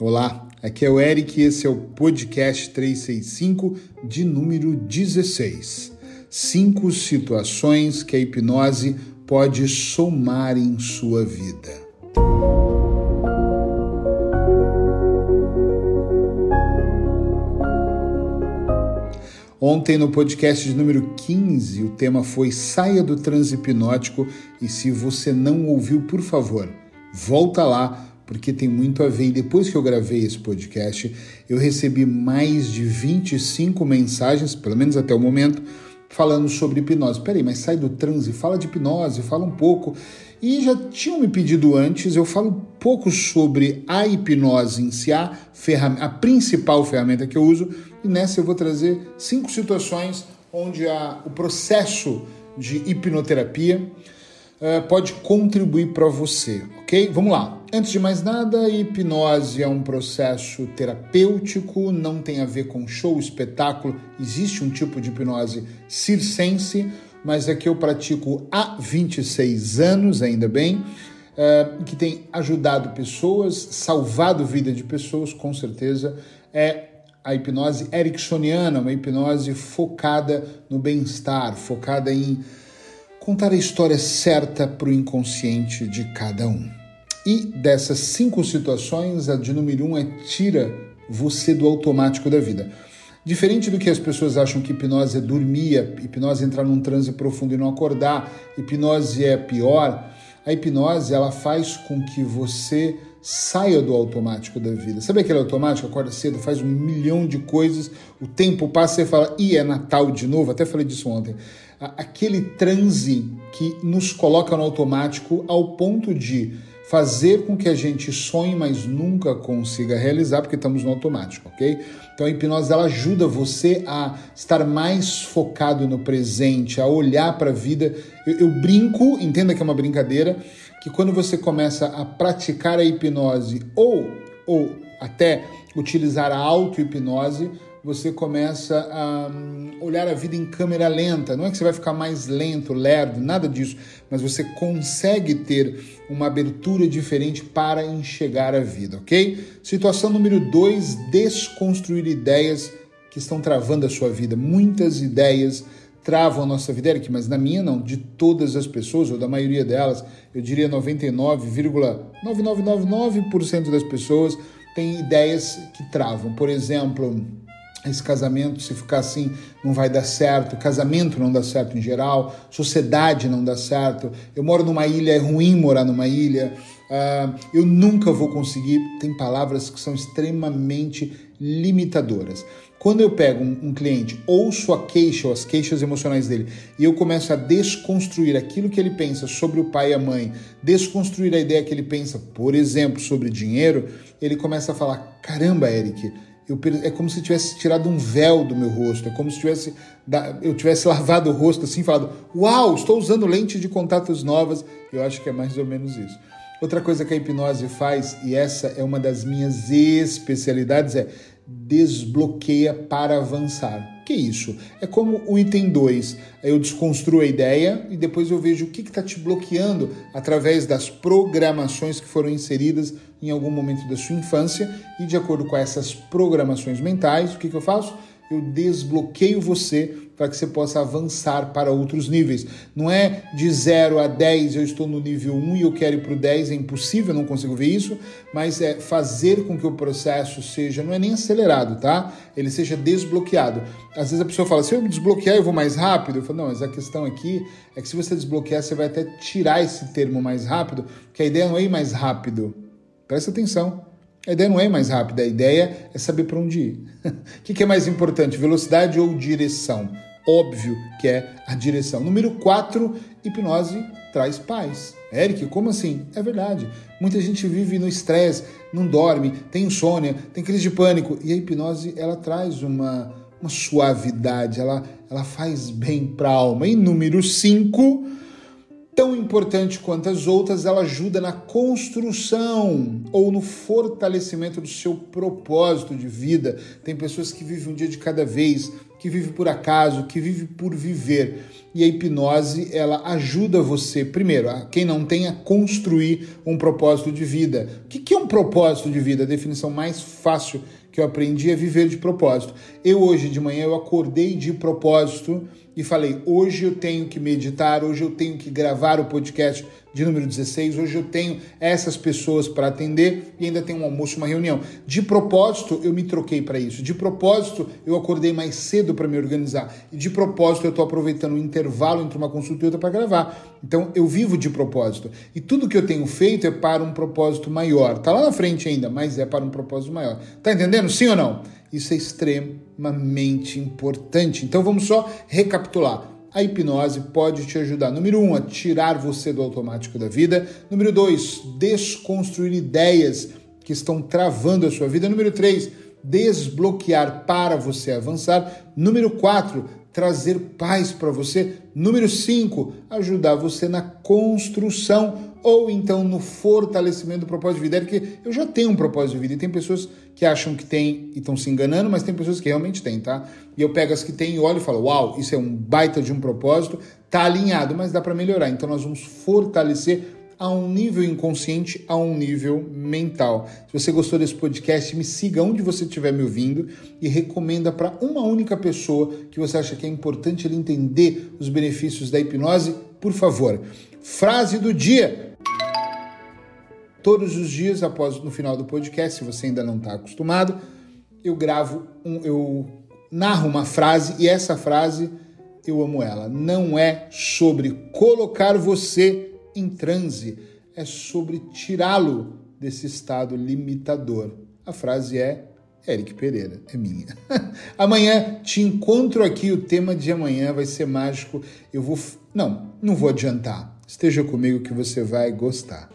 Olá, aqui é o Eric e esse é o podcast 365 de número 16. Cinco situações que a hipnose pode somar em sua vida. Ontem no podcast de número 15, o tema foi Saia do transe hipnótico e se você não ouviu, por favor, volta lá porque tem muito a ver. E depois que eu gravei esse podcast, eu recebi mais de 25 mensagens, pelo menos até o momento, falando sobre hipnose. Peraí, mas sai do transe, fala de hipnose, fala um pouco. E já tinham me pedido antes, eu falo um pouco sobre a hipnose em si, a, a principal ferramenta que eu uso, e nessa eu vou trazer cinco situações onde a, o processo de hipnoterapia uh, pode contribuir para você, ok? Vamos lá. Antes de mais nada, hipnose é um processo terapêutico, não tem a ver com show, espetáculo. Existe um tipo de hipnose circense, mas é que eu pratico há 26 anos, ainda bem, é, que tem ajudado pessoas, salvado vida de pessoas, com certeza. É a hipnose ericksoniana, uma hipnose focada no bem-estar, focada em contar a história certa para o inconsciente de cada um. E dessas cinco situações, a de número um é tira você do automático da vida. Diferente do que as pessoas acham que hipnose é dormir, hipnose é entrar num transe profundo e não acordar, hipnose é pior, a hipnose ela faz com que você saia do automático da vida. Sabe aquele automático? Acorda cedo, faz um milhão de coisas, o tempo passa e fala, e é Natal de novo? Até falei disso ontem. Aquele transe que nos coloca no automático ao ponto de fazer com que a gente sonhe, mas nunca consiga realizar, porque estamos no automático, ok? Então a hipnose ela ajuda você a estar mais focado no presente, a olhar para a vida. Eu, eu brinco, entenda que é uma brincadeira, que quando você começa a praticar a hipnose ou, ou até utilizar a auto-hipnose, você começa a hum, olhar a vida em câmera lenta. Não é que você vai ficar mais lento, lerdo, nada disso, mas você consegue ter uma abertura diferente para enxergar a vida, ok? Situação número dois: desconstruir ideias que estão travando a sua vida. Muitas ideias travam a nossa vida, Eric, mas na minha não, de todas as pessoas, ou da maioria delas, eu diria 99,9999% das pessoas têm ideias que travam. Por exemplo, esse casamento, se ficar assim, não vai dar certo, casamento não dá certo em geral, sociedade não dá certo, eu moro numa ilha, é ruim morar numa ilha, uh, eu nunca vou conseguir. Tem palavras que são extremamente limitadoras. Quando eu pego um, um cliente, ouço a queixa ou as queixas emocionais dele e eu começo a desconstruir aquilo que ele pensa sobre o pai e a mãe, desconstruir a ideia que ele pensa, por exemplo, sobre dinheiro, ele começa a falar: caramba, Eric eu, é como se tivesse tirado um véu do meu rosto, é como se tivesse, eu tivesse lavado o rosto assim, falado: Uau, estou usando lentes de contatos novas. Eu acho que é mais ou menos isso. Outra coisa que a hipnose faz, e essa é uma das minhas especialidades, é desbloqueia para avançar. Que isso? É como o item 2. Eu desconstruo a ideia e depois eu vejo o que está te bloqueando através das programações que foram inseridas em algum momento da sua infância. E de acordo com essas programações mentais, o que, que eu faço? Eu desbloqueio você para que você possa avançar para outros níveis. Não é de 0 a 10, eu estou no nível 1 e eu quero ir para o 10, é impossível, não consigo ver isso, mas é fazer com que o processo seja, não é nem acelerado, tá? Ele seja desbloqueado. Às vezes a pessoa fala, se eu me desbloquear eu vou mais rápido. Eu falo, não, mas a questão aqui é que se você desbloquear, você vai até tirar esse termo mais rápido, que a ideia não é ir mais rápido. Presta atenção. A ideia não é mais rápida, a ideia é saber para onde ir. o que é mais importante, velocidade ou direção? Óbvio que é a direção. Número 4, hipnose traz paz. Eric, como assim? É verdade. Muita gente vive no estresse, não dorme, tem insônia, tem crise de pânico. E a hipnose, ela traz uma, uma suavidade, ela, ela faz bem para a alma. E número 5, tão importante quanto as outras, ela ajuda na construção ou no fortalecimento do seu propósito de vida. Tem pessoas que vivem um dia de cada vez, que vive por acaso, que vive por viver. E a hipnose, ela ajuda você, primeiro, a quem não tem, a construir um propósito de vida. O que é um propósito de vida? A definição mais fácil que eu aprendi é viver de propósito. Eu hoje de manhã eu acordei de propósito e falei: hoje eu tenho que meditar, hoje eu tenho que gravar o podcast de número 16, hoje eu tenho essas pessoas para atender e ainda tenho um almoço, uma reunião. De propósito, eu me troquei para isso. De propósito, eu acordei mais cedo para me organizar. E de propósito, eu estou aproveitando o intervalo entre uma consulta e outra para gravar. Então, eu vivo de propósito. E tudo que eu tenho feito é para um propósito maior. Tá lá na frente ainda, mas é para um propósito maior. Tá entendendo? Sim ou não? Isso é extremamente importante. Então vamos só recapitular. A hipnose pode te ajudar, número um, a tirar você do automático da vida. Número dois, desconstruir ideias que estão travando a sua vida. Número três, desbloquear para você avançar. Número quatro, trazer paz para você. Número cinco, ajudar você na construção ou então no fortalecimento do propósito de vida, é porque eu já tenho um propósito de vida e tem pessoas que acham que tem e estão se enganando, mas tem pessoas que realmente têm, tá? E eu pego as que têm e olho e falo, uau, isso é um baita de um propósito, tá alinhado, mas dá para melhorar. Então nós vamos fortalecer a um nível inconsciente, a um nível mental. Se você gostou desse podcast, me siga onde você estiver me ouvindo e recomenda para uma única pessoa que você acha que é importante ele entender os benefícios da hipnose, por favor. Frase do dia todos os dias após no final do podcast, se você ainda não está acostumado, eu gravo um, eu narro uma frase e essa frase eu amo ela. Não é sobre colocar você em transe, é sobre tirá-lo desse estado limitador. A frase é Eric Pereira, é minha. amanhã te encontro aqui, o tema de amanhã vai ser mágico. Eu vou. Não, não vou adiantar. Esteja comigo que você vai gostar.